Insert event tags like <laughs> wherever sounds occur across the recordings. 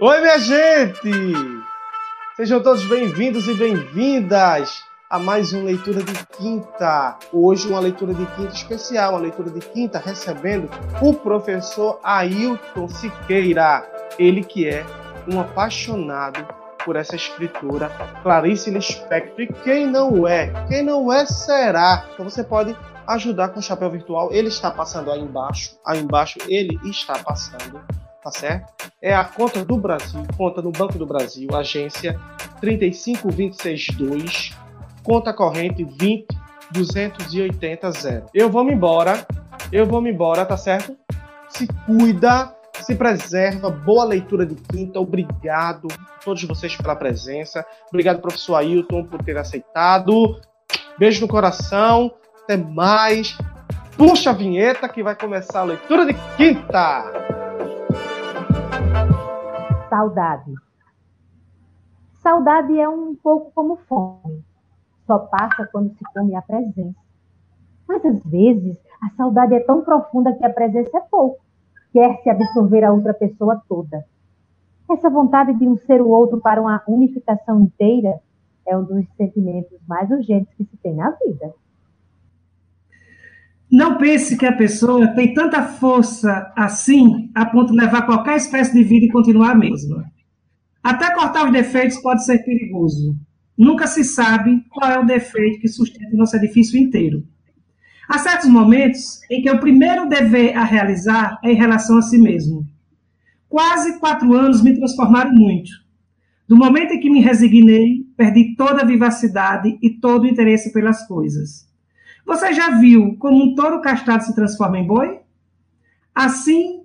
Oi, minha gente! Sejam todos bem-vindos e bem-vindas a mais uma leitura de quinta. Hoje, uma leitura de quinta especial, uma leitura de quinta recebendo o professor Ailton Siqueira. Ele que é um apaixonado por essa escritora, Clarice Lispector. E quem não é? Quem não é, será. Então você pode ajudar com o chapéu virtual. Ele está passando aí embaixo. Aí embaixo ele está passando tá certo? É a conta do Brasil, conta no Banco do Brasil, agência 35262, conta corrente 20 280 0. Eu vou me embora, eu vou me embora, tá certo? Se cuida, se preserva, boa leitura de quinta, obrigado a todos vocês pela presença, obrigado professor Ailton por ter aceitado, beijo no coração, até mais, puxa a vinheta que vai começar a leitura de quinta! Saudade. Saudade é um pouco como fome. Só passa quando se come a presença. Mas às vezes a saudade é tão profunda que a presença é pouco. Quer se absorver a outra pessoa toda. Essa vontade de um ser o outro para uma unificação inteira é um dos sentimentos mais urgentes que se tem na vida. Não pense que a pessoa tem tanta força assim a ponto de levar qualquer espécie de vida e continuar a mesma. Até cortar os defeitos pode ser perigoso. Nunca se sabe qual é o defeito que sustenta o nosso edifício inteiro. Há certos momentos em que o primeiro dever a realizar é em relação a si mesmo. Quase quatro anos me transformaram muito. Do momento em que me resignei, perdi toda a vivacidade e todo o interesse pelas coisas. Você já viu como um touro castrado se transforma em boi? Assim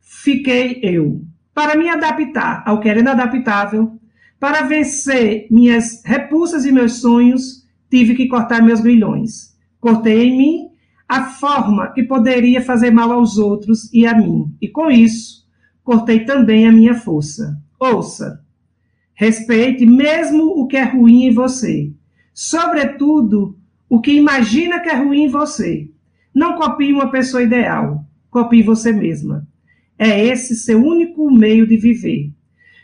fiquei eu. Para me adaptar ao que era inadaptável, para vencer minhas repulsas e meus sonhos, tive que cortar meus grilhões. Cortei em mim a forma que poderia fazer mal aos outros e a mim. E com isso, cortei também a minha força. Ouça, respeite mesmo o que é ruim em você. Sobretudo, o que imagina que é ruim em você. Não copie uma pessoa ideal, copie você mesma. É esse seu único meio de viver.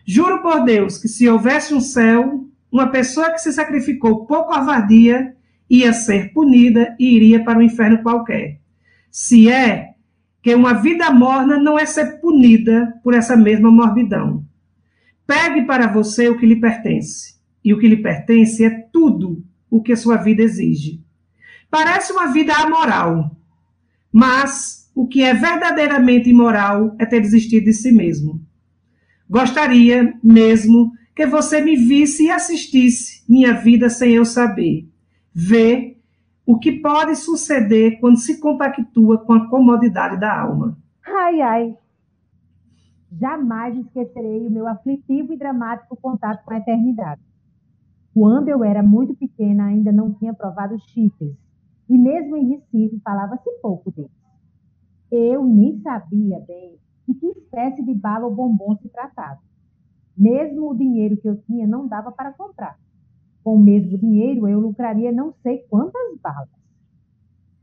Juro por Deus que se houvesse um céu, uma pessoa que se sacrificou por covardia ia ser punida e iria para um inferno qualquer. Se é que uma vida morna não é ser punida por essa mesma morbidão. Pegue para você o que lhe pertence. E o que lhe pertence é tudo o que a sua vida exige. Parece uma vida amoral, mas o que é verdadeiramente imoral é ter desistido de si mesmo. Gostaria mesmo que você me visse e assistisse minha vida sem eu saber. Ver o que pode suceder quando se compactua com a comodidade da alma. Ai, ai. Jamais esquecerei o meu aflitivo e dramático contato com a eternidade. Quando eu era muito pequena, ainda não tinha provado chifres. E mesmo em Recife, falava-se pouco deles. Eu nem sabia bem de que espécie de bala ou bombom se tratava. Mesmo o dinheiro que eu tinha não dava para comprar. Com o mesmo dinheiro, eu lucraria não sei quantas balas.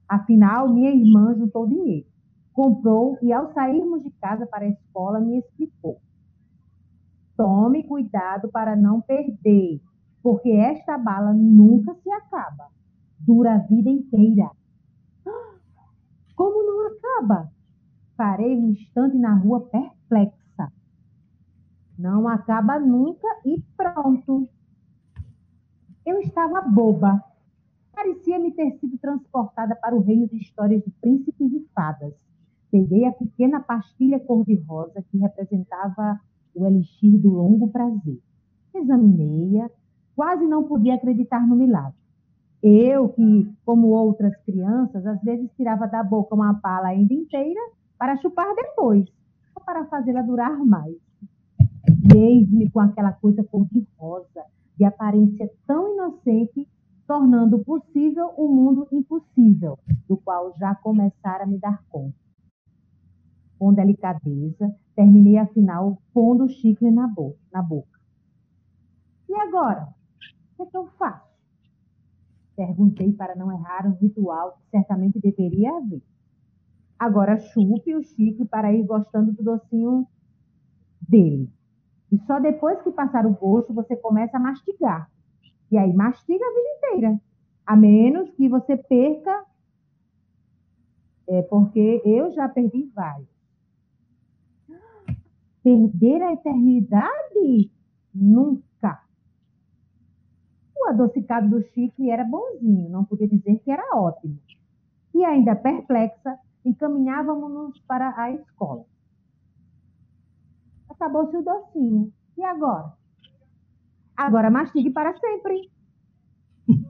Afinal, minha irmã juntou dinheiro, comprou e, ao sairmos de casa para a escola, me explicou: Tome cuidado para não perder porque esta bala nunca se acaba, dura a vida inteira. Como não acaba? Parei um instante na rua perplexa. Não acaba nunca e pronto. Eu estava boba. Parecia-me ter sido transportada para o reino de histórias de príncipes e fadas. Peguei a pequena pastilha cor-de-rosa que representava o elixir do longo prazer. Examinei-a quase não podia acreditar no milagre. Eu, que, como outras crianças, às vezes tirava da boca uma bala ainda inteira para chupar depois, para fazê-la durar mais. Eis-me com aquela coisa cor-de-rosa, de aparência tão inocente, tornando possível um mundo impossível, do qual já começara a me dar conta. Com delicadeza, terminei afinal pondo o chicle. Na boca. E agora? Que, é que eu faço? Perguntei para não errar um ritual que certamente deveria haver. Agora chupe o Chique para ir gostando do docinho dele. E só depois que passar o gosto, você começa a mastigar. E aí mastiga a vida inteira. A menos que você perca. É porque eu já perdi vários. Perder a eternidade? Nunca. O adocicado do Chicle era bonzinho, não podia dizer que era ótimo. E ainda perplexa, encaminhávamos-nos para a escola. Acabou-se o docinho. E agora? Agora mastigue para sempre. <laughs>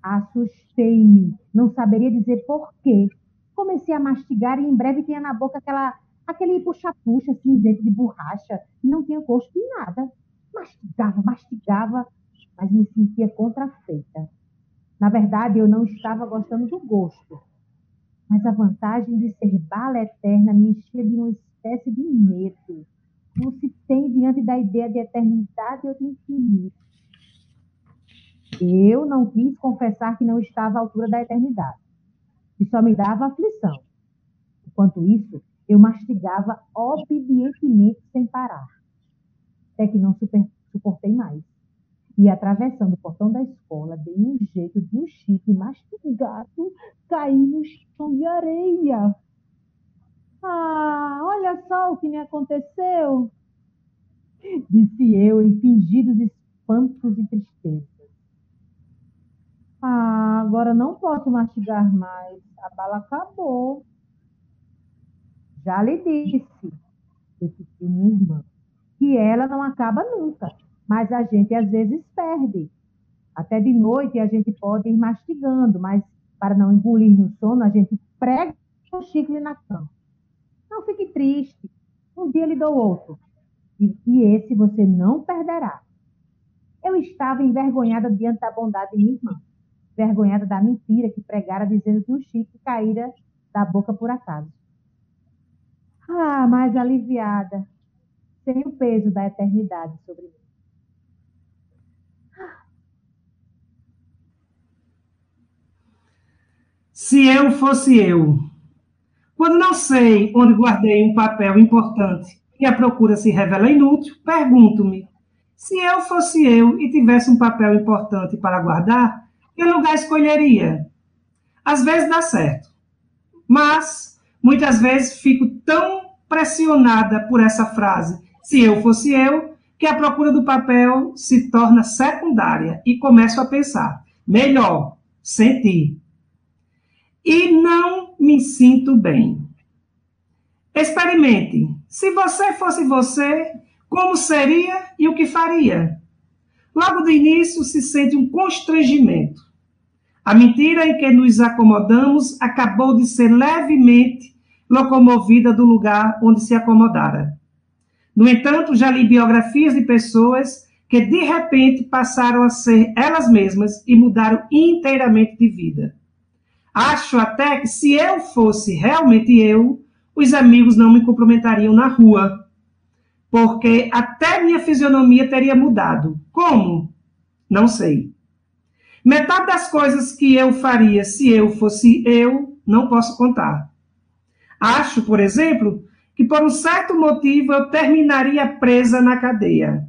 Assustei-me, não saberia dizer porquê. Comecei a mastigar e em breve tinha na boca aquela, aquele puxa-puxa cinzento de borracha e não tinha gosto de nada. Mastigava, mastigava, mas me sentia contrafeita. Na verdade, eu não estava gostando do gosto, mas a vantagem de ser bala eterna me enchia de uma espécie de medo, como se tem diante da ideia de eternidade ou de infinito. Eu não quis confessar que não estava à altura da eternidade, que só me dava aflição. Enquanto isso, eu mastigava obedientemente sem parar, até que não suportei mais. E atravessando o portão da escola, dei um jeito de um chifre mastigado cair no chão de areia. Ah, olha só o que me aconteceu, disse eu em fingidos espantos e tristezas. Ah, agora não posso mastigar mais. A bala acabou. Já lhe disse, repetiu minha irmã, que ela não acaba nunca mas a gente às vezes perde. Até de noite a gente pode ir mastigando, mas para não engolir no sono, a gente prega o chicle na cama. Não fique triste. Um dia lhe dou outro. E, e esse você não perderá. Eu estava envergonhada diante da bondade de minha irmã. Envergonhada da mentira que pregara dizendo que o chicle caíra da boca por acaso. Ah, mais aliviada, sem o peso da eternidade sobre mim. Se eu fosse eu. Quando não sei onde guardei um papel importante e a procura se revela inútil, pergunto-me: se eu fosse eu e tivesse um papel importante para guardar, que lugar escolheria? Às vezes dá certo, mas muitas vezes fico tão pressionada por essa frase, se eu fosse eu, que a procura do papel se torna secundária e começo a pensar: melhor, sentir e não me sinto bem. Experimente. Se você fosse você, como seria e o que faria? Logo do início se sente um constrangimento. A mentira em que nos acomodamos acabou de ser levemente locomovida do lugar onde se acomodara. No entanto, já li biografias de pessoas que de repente passaram a ser elas mesmas e mudaram inteiramente de vida. Acho até que se eu fosse realmente eu, os amigos não me cumprimentariam na rua, porque até minha fisionomia teria mudado. Como? Não sei. Metade das coisas que eu faria se eu fosse eu, não posso contar. Acho, por exemplo, que por um certo motivo eu terminaria presa na cadeia.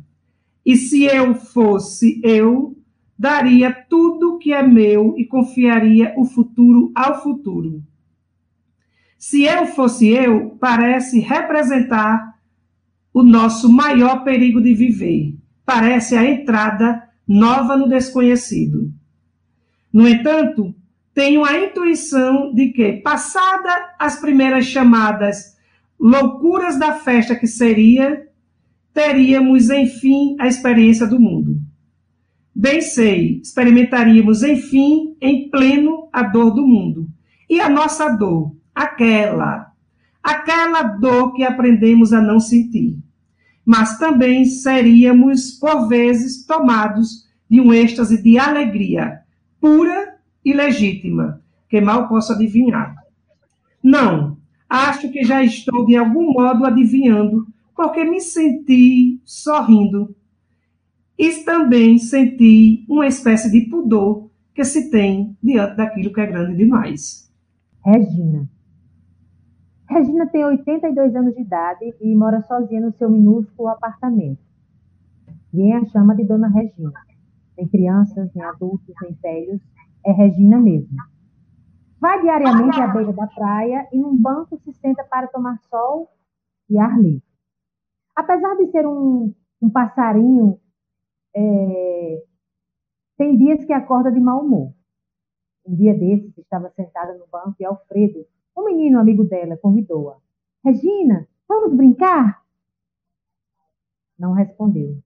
E se eu fosse eu, daria tudo que é meu e confiaria o futuro ao futuro. Se eu fosse eu, parece representar o nosso maior perigo de viver. Parece a entrada nova no desconhecido. No entanto, tenho a intuição de que, passada as primeiras chamadas loucuras da festa que seria, teríamos, enfim, a experiência do mundo. Bem sei, experimentaríamos, enfim, em pleno a dor do mundo. E a nossa dor, aquela, aquela dor que aprendemos a não sentir. Mas também seríamos, por vezes, tomados de um êxtase de alegria, pura e legítima, que mal posso adivinhar. Não, acho que já estou de algum modo adivinhando, porque me senti sorrindo e também senti uma espécie de pudor que se tem diante daquilo que é grande demais. Regina. Regina tem 82 anos de idade e mora sozinha no seu minúsculo apartamento. Ninguém a chama de Dona Regina. Nem crianças, nem adultos, nem velhos. É Regina mesmo. Vai diariamente à beira da praia e num banco se senta para tomar sol e ar livre. Apesar de ser um, um passarinho, é, tem dias que acorda de mau humor. Um dia desses, estava sentada no banco e Alfredo, um menino amigo dela, convidou-a. Regina, vamos brincar? Não respondeu.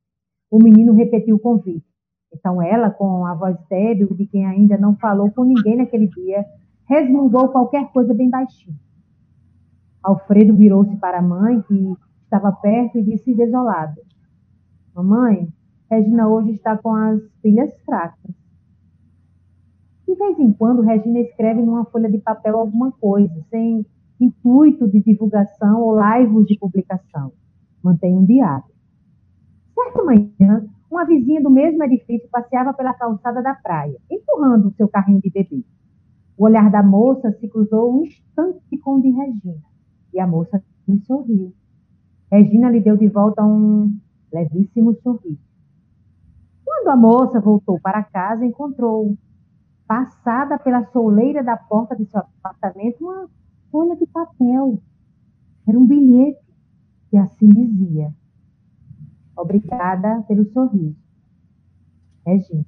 O menino repetiu o convite. Então ela, com a voz débil de quem ainda não falou com ninguém naquele dia, resmungou qualquer coisa bem baixinho. Alfredo virou-se para a mãe, que estava perto, e disse desolado: Mamãe, Regina hoje está com as pilhas fracas. De vez em quando, Regina escreve numa folha de papel alguma coisa, sem intuito de divulgação ou laivos de publicação. Mantém um diário. Certa manhã, uma vizinha do mesmo edifício passeava pela calçada da praia, empurrando o seu carrinho de bebê. O olhar da moça se cruzou um instante com o de Regina, e a moça lhe sorriu. Regina lhe deu de volta um levíssimo sorriso. Quando a moça voltou para casa, encontrou, passada pela soleira da porta de seu apartamento, uma folha de papel. Era um bilhete que assim dizia: Obrigada pelo sorriso. Regina.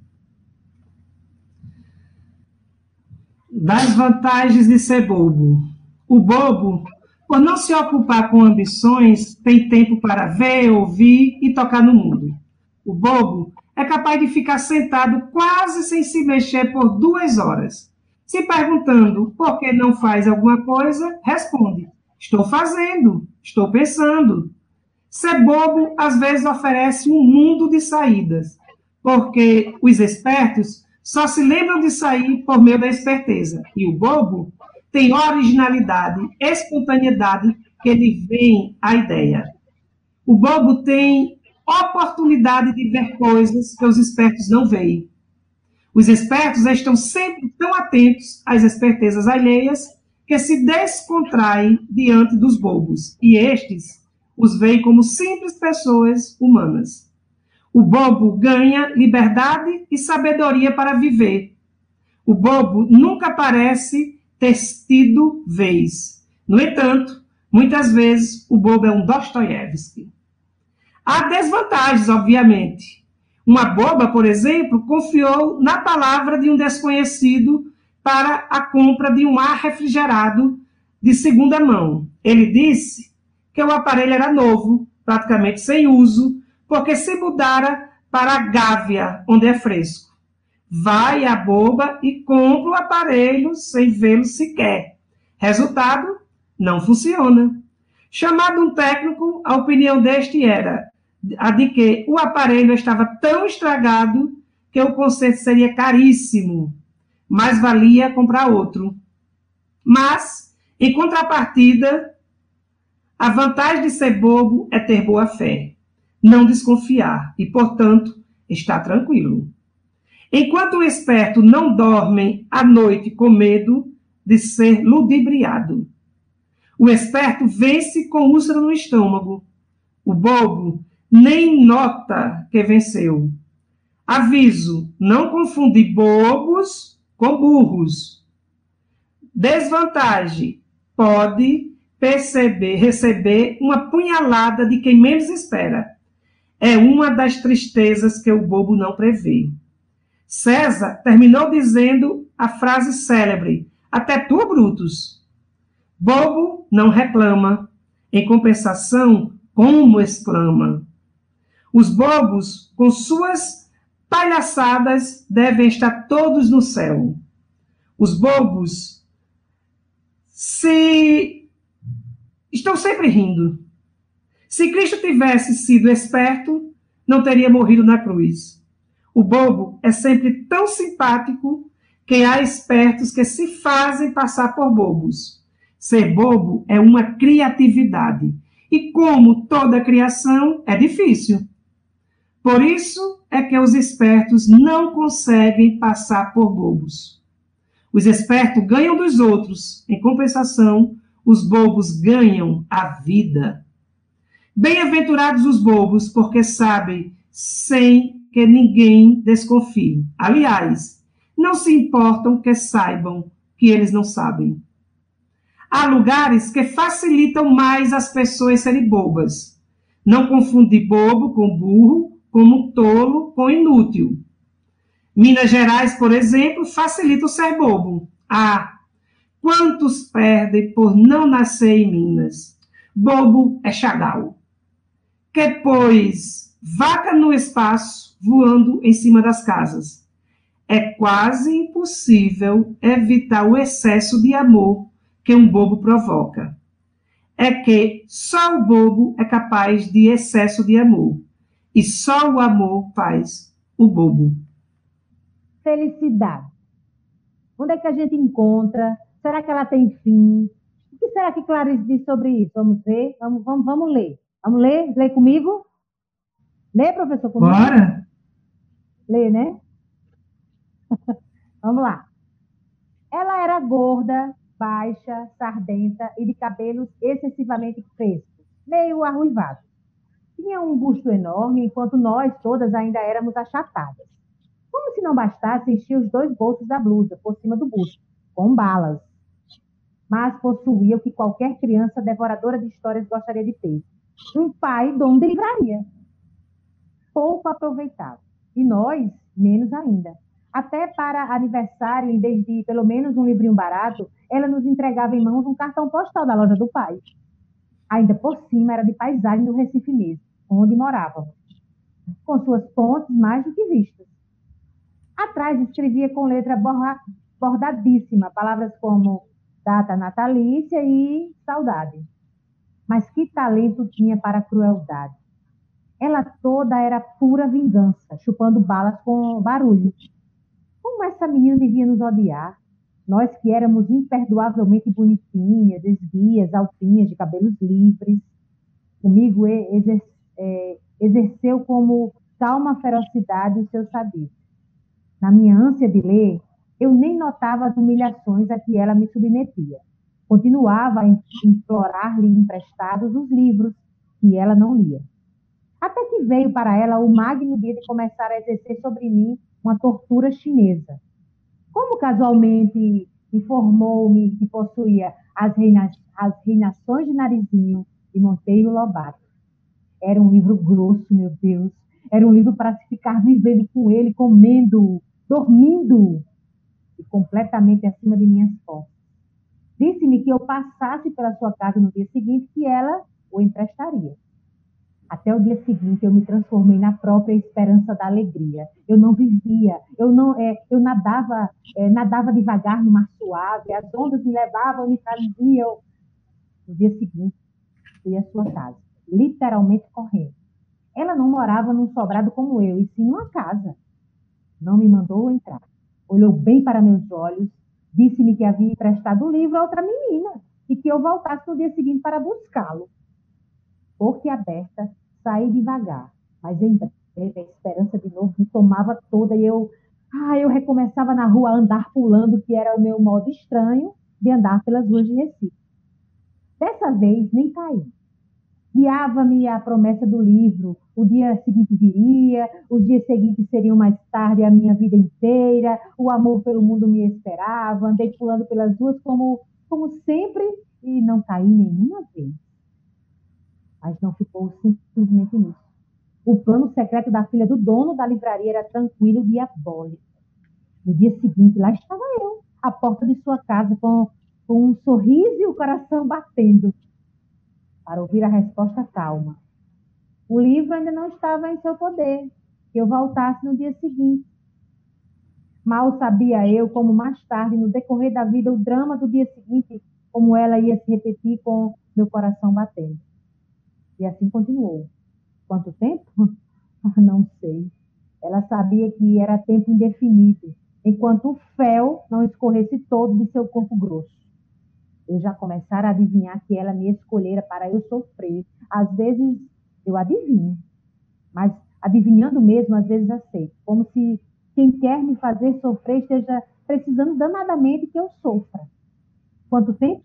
Das vantagens de ser bobo. O bobo, por não se ocupar com ambições, tem tempo para ver, ouvir e tocar no mundo. O bobo é capaz de ficar sentado quase sem se mexer por duas horas. Se perguntando por que não faz alguma coisa, responde: Estou fazendo, estou pensando. Ser bobo às vezes oferece um mundo de saídas, porque os espertos só se lembram de sair por meio da esperteza, e o bobo tem originalidade, espontaneidade que lhe vem à ideia. O bobo tem oportunidade de ver coisas que os espertos não veem. Os espertos estão sempre tão atentos às espertezas alheias que se descontraem diante dos bobos, e estes os veem como simples pessoas humanas. O bobo ganha liberdade e sabedoria para viver. O bobo nunca parece ter tido vez. No entanto, muitas vezes o bobo é um Dostoiévski. Há desvantagens, obviamente. Uma boba, por exemplo, confiou na palavra de um desconhecido para a compra de um ar refrigerado de segunda mão. Ele disse que o aparelho era novo, praticamente sem uso, porque se mudara para a Gávea, onde é fresco. Vai a boba e compra o aparelho sem vê-lo sequer. Resultado, não funciona. Chamado um técnico, a opinião deste era: a de que o aparelho estava tão estragado que o conserto seria caríssimo, mas valia comprar outro. Mas, em contrapartida, a vantagem de ser bobo é ter boa fé, não desconfiar e, portanto, estar tranquilo. Enquanto o esperto não dorme à noite com medo de ser ludibriado. O esperto vence com úlcera no estômago. O bobo nem nota que venceu. Aviso: não confundir bobos com burros. Desvantagem: pode perceber, receber uma punhalada de quem menos espera. É uma das tristezas que o bobo não prevê. César terminou dizendo a frase célebre: Até tu, Brutus. Bobo não reclama, em compensação, como exclama. Os bobos, com suas palhaçadas, devem estar todos no céu. Os bobos se estão sempre rindo. Se Cristo tivesse sido esperto, não teria morrido na cruz. O bobo é sempre tão simpático que há espertos que se fazem passar por bobos. Ser bobo é uma criatividade. E como toda criação, é difícil. Por isso é que os espertos não conseguem passar por bobos. Os espertos ganham dos outros, em compensação, os bobos ganham a vida. Bem-aventurados os bobos, porque sabem sem que ninguém desconfie. Aliás, não se importam que saibam que eles não sabem. Há lugares que facilitam mais as pessoas serem bobas. Não confunde bobo com burro, como tolo com inútil. Minas Gerais, por exemplo, facilita o ser bobo. Ah, quantos perdem por não nascer em Minas? Bobo é Chagal. Que, pois, vaca no espaço voando em cima das casas. É quase impossível evitar o excesso de amor que um bobo provoca. É que só o bobo é capaz de excesso de amor, e só o amor faz o bobo. Felicidade. Onde é que a gente encontra? Será que ela tem fim? O que será que Clarice diz sobre isso? Vamos ver? Vamos, vamos, vamos ler. Vamos ler? Lê comigo? Lê, professor? Comigo? Bora! Lê, né? <laughs> vamos lá. Ela era gorda, baixa, sardenta e de cabelos excessivamente crespos, meio arruivado. Tinha um busto enorme, enquanto nós todas ainda éramos achatadas. Como se não bastasse, enchia os dois bolsos da blusa, por cima do busto, com balas. Mas possuía o que qualquer criança devoradora de histórias gostaria de ter: um pai dono de livraria. Pouco aproveitado. E nós, menos ainda. Até para aniversário, em vez de pelo menos um livrinho barato, ela nos entregava em mãos um cartão postal da loja do pai. Ainda por cima era de paisagem do Recife mesmo, onde morávamos, com suas pontes mais do que vistas. Atrás escrevia com letra bordadíssima palavras como data natalícia e saudade. Mas que talento tinha para a crueldade. Ela toda era pura vingança, chupando balas com barulho, como essa menina devia nos odiar? Nós que éramos imperdoavelmente bonitinhas, esguias, altinhas, de cabelos livres. Comigo exer é, exerceu como calma ferocidade o seu saber. Na minha ânsia de ler, eu nem notava as humilhações a que ela me submetia. Continuava a implorar-lhe emprestados os livros que ela não lia. Até que veio para ela o magno dia de começar a exercer sobre mim uma tortura chinesa. Como casualmente informou-me que possuía as, as reinações de Narizinho e Monteiro Lobato. Era um livro grosso, meu Deus. Era um livro para se ficar vivendo com ele, comendo, dormindo e completamente acima de minhas forças. Disse-me que eu passasse pela sua casa no dia seguinte que ela o emprestaria. Até o dia seguinte eu me transformei na própria esperança da alegria. Eu não vivia, eu não, é, eu nadava, é, nadava devagar no mar suave, as ondas me levavam, me traziam. No dia seguinte fui à sua casa, literalmente correndo. Ela não morava num sobrado como eu, e sim numa casa. Não me mandou entrar. Olhou bem para meus olhos, disse-me que havia emprestado o livro a outra menina e que eu voltasse no dia seguinte para buscá-lo aberta, saí devagar, mas em breve a esperança de novo me tomava toda e eu, ah, eu recomeçava na rua a andar pulando, que era o meu modo estranho de andar pelas ruas de Recife. Dessa vez nem caí. Guiava-me a promessa do livro. O dia seguinte viria, os dias seguintes seriam mais tarde a minha vida inteira, o amor pelo mundo me esperava, andei pulando pelas ruas como, como sempre e não caí nenhuma vez mas não ficou simplesmente nisso. O plano secreto da filha do dono da livraria era tranquilo e diabólico. No dia seguinte, lá estava eu, à porta de sua casa, com, com um sorriso e o coração batendo, para ouvir a resposta calma. O livro ainda não estava em seu poder, que eu voltasse no dia seguinte. Mal sabia eu como mais tarde, no decorrer da vida, o drama do dia seguinte, como ela ia se repetir com meu coração batendo. E assim continuou. Quanto tempo? <laughs> não sei. Ela sabia que era tempo indefinido, enquanto o fel não escorresse todo de seu corpo grosso. Eu já começara a adivinhar que ela me escolhera para eu sofrer. Às vezes eu adivinho, mas adivinhando mesmo, às vezes aceito. Como se quem quer me fazer sofrer esteja precisando danadamente que eu sofra. Quanto tempo?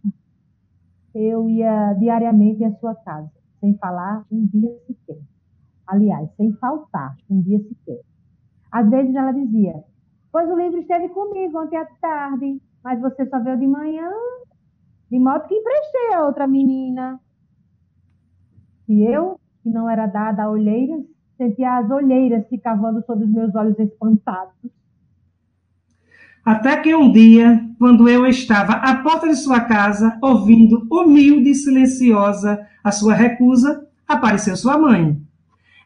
Eu ia diariamente à sua casa sem falar um dia sequer. aliás, sem faltar um dia sequer. Às vezes ela dizia: Pois o livro esteve comigo ontem à tarde, mas você só veio de manhã, de modo que emprestei a outra menina. E eu, que não era dada a olheiras, sentia as olheiras se cavando sobre os meus olhos espantados. Até que um dia, quando eu estava à porta de sua casa, ouvindo humilde e silenciosa a sua recusa, apareceu sua mãe.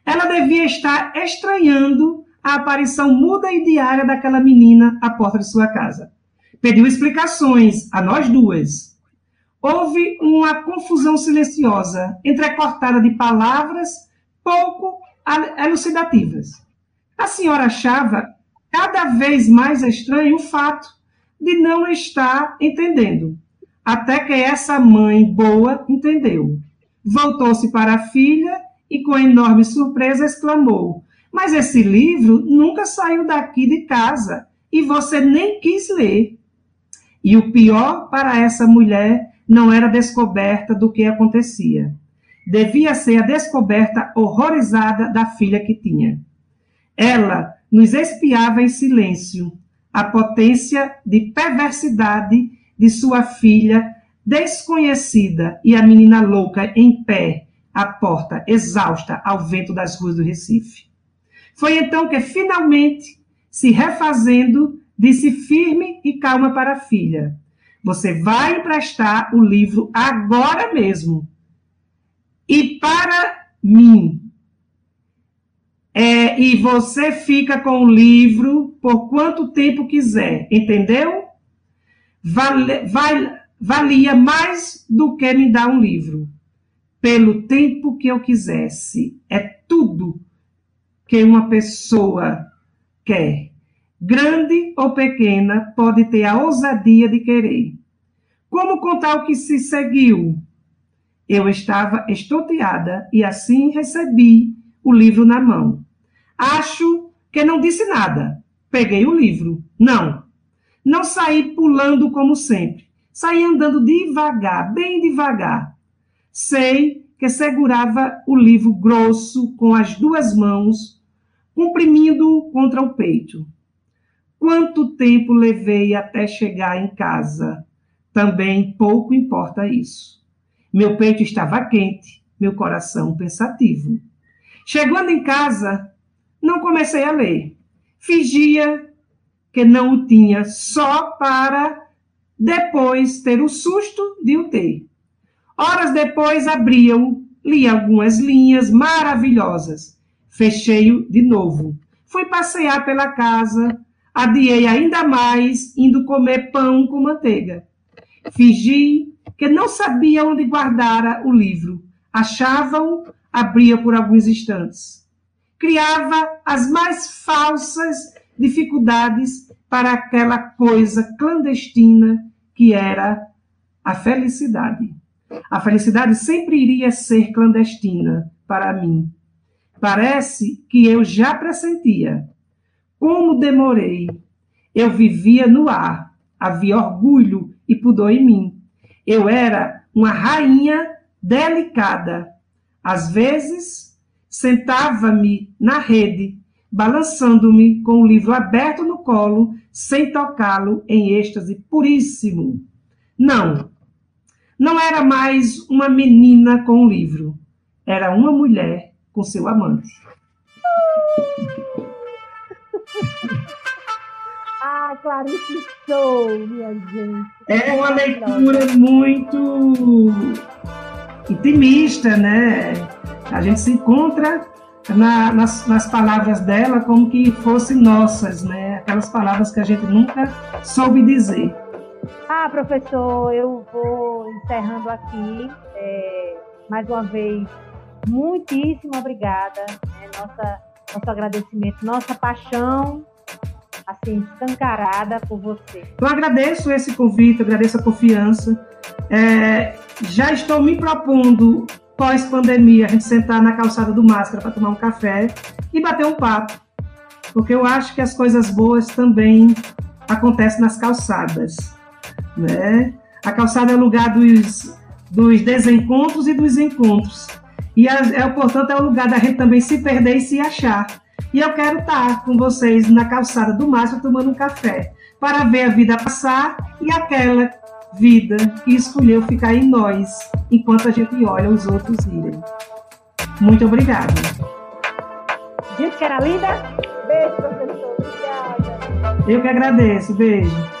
Ela devia estar estranhando a aparição muda e diária daquela menina à porta de sua casa. Pediu explicações a nós duas. Houve uma confusão silenciosa, entrecortada de palavras pouco elucidativas. A senhora achava cada vez mais estranho o fato de não estar entendendo, até que essa mãe boa entendeu. Voltou-se para a filha e, com enorme surpresa, exclamou: Mas esse livro nunca saiu daqui de casa e você nem quis ler. E o pior para essa mulher não era descoberta do que acontecia. Devia ser a descoberta horrorizada da filha que tinha. Ela nos espiava em silêncio a potência de perversidade de sua filha desconhecida e a menina louca em pé à porta, exausta ao vento das ruas do Recife. Foi então que, finalmente, se refazendo, disse firme e calma para a filha: Você vai emprestar o livro agora mesmo. E para mim, é, e você fica com o livro por quanto tempo quiser, entendeu? Vale, valia mais do que me dar um livro, pelo tempo que eu quisesse. É tudo que uma pessoa quer, grande ou pequena, pode ter a ousadia de querer. Como contar o que se seguiu? Eu estava estonteada e assim recebi o livro na mão. Acho que não disse nada. Peguei o livro. Não. Não saí pulando como sempre. Saí andando devagar, bem devagar. Sei que segurava o livro grosso com as duas mãos, comprimindo-o contra o peito. Quanto tempo levei até chegar em casa? Também pouco importa isso. Meu peito estava quente, meu coração pensativo. Chegando em casa, não comecei a ler. Fingia que não o tinha só para depois ter o susto de o ter. Horas depois abria-o, li algumas linhas maravilhosas. Fechei-o de novo. Fui passear pela casa, adiei ainda mais, indo comer pão com manteiga. Fingi que não sabia onde guardara o livro. Achava-o, abria por alguns instantes criava as mais falsas dificuldades para aquela coisa clandestina que era a felicidade. A felicidade sempre iria ser clandestina para mim. Parece que eu já pressentia. Como demorei. Eu vivia no ar. Havia orgulho e pudor em mim. Eu era uma rainha delicada. Às vezes, Sentava-me na rede, balançando-me com o livro aberto no colo, sem tocá-lo em êxtase puríssimo. Não, não era mais uma menina com o livro, era uma mulher com seu amante. <laughs> Ah, Clarice Show, minha gente. É uma leitura muito intimista, né? A gente se encontra na, nas, nas, palavras dela como que fossem nossas, né? Aquelas palavras que a gente nunca soube dizer. Ah, professor, eu vou encerrando aqui. É, mais uma vez, muitíssimo obrigada. Né? Nossa, nosso agradecimento, nossa paixão assim, escancarada por você. Eu agradeço esse convite, agradeço a confiança. É, já estou me propondo pós-pandemia, a gente sentar na calçada do Máscara para tomar um café e bater um papo. Porque eu acho que as coisas boas também acontecem nas calçadas. Né? A calçada é o lugar dos, dos desencontros e dos encontros. E, é, portanto, é o lugar da gente também se perder e se achar. E eu quero estar com vocês na calçada do Márcio tomando um café, para ver a vida passar e aquela vida que escolheu ficar em nós, enquanto a gente olha os outros irem. Muito obrigada. Disse que era linda? Beijo, professor. Obrigada. Eu que agradeço. Beijo.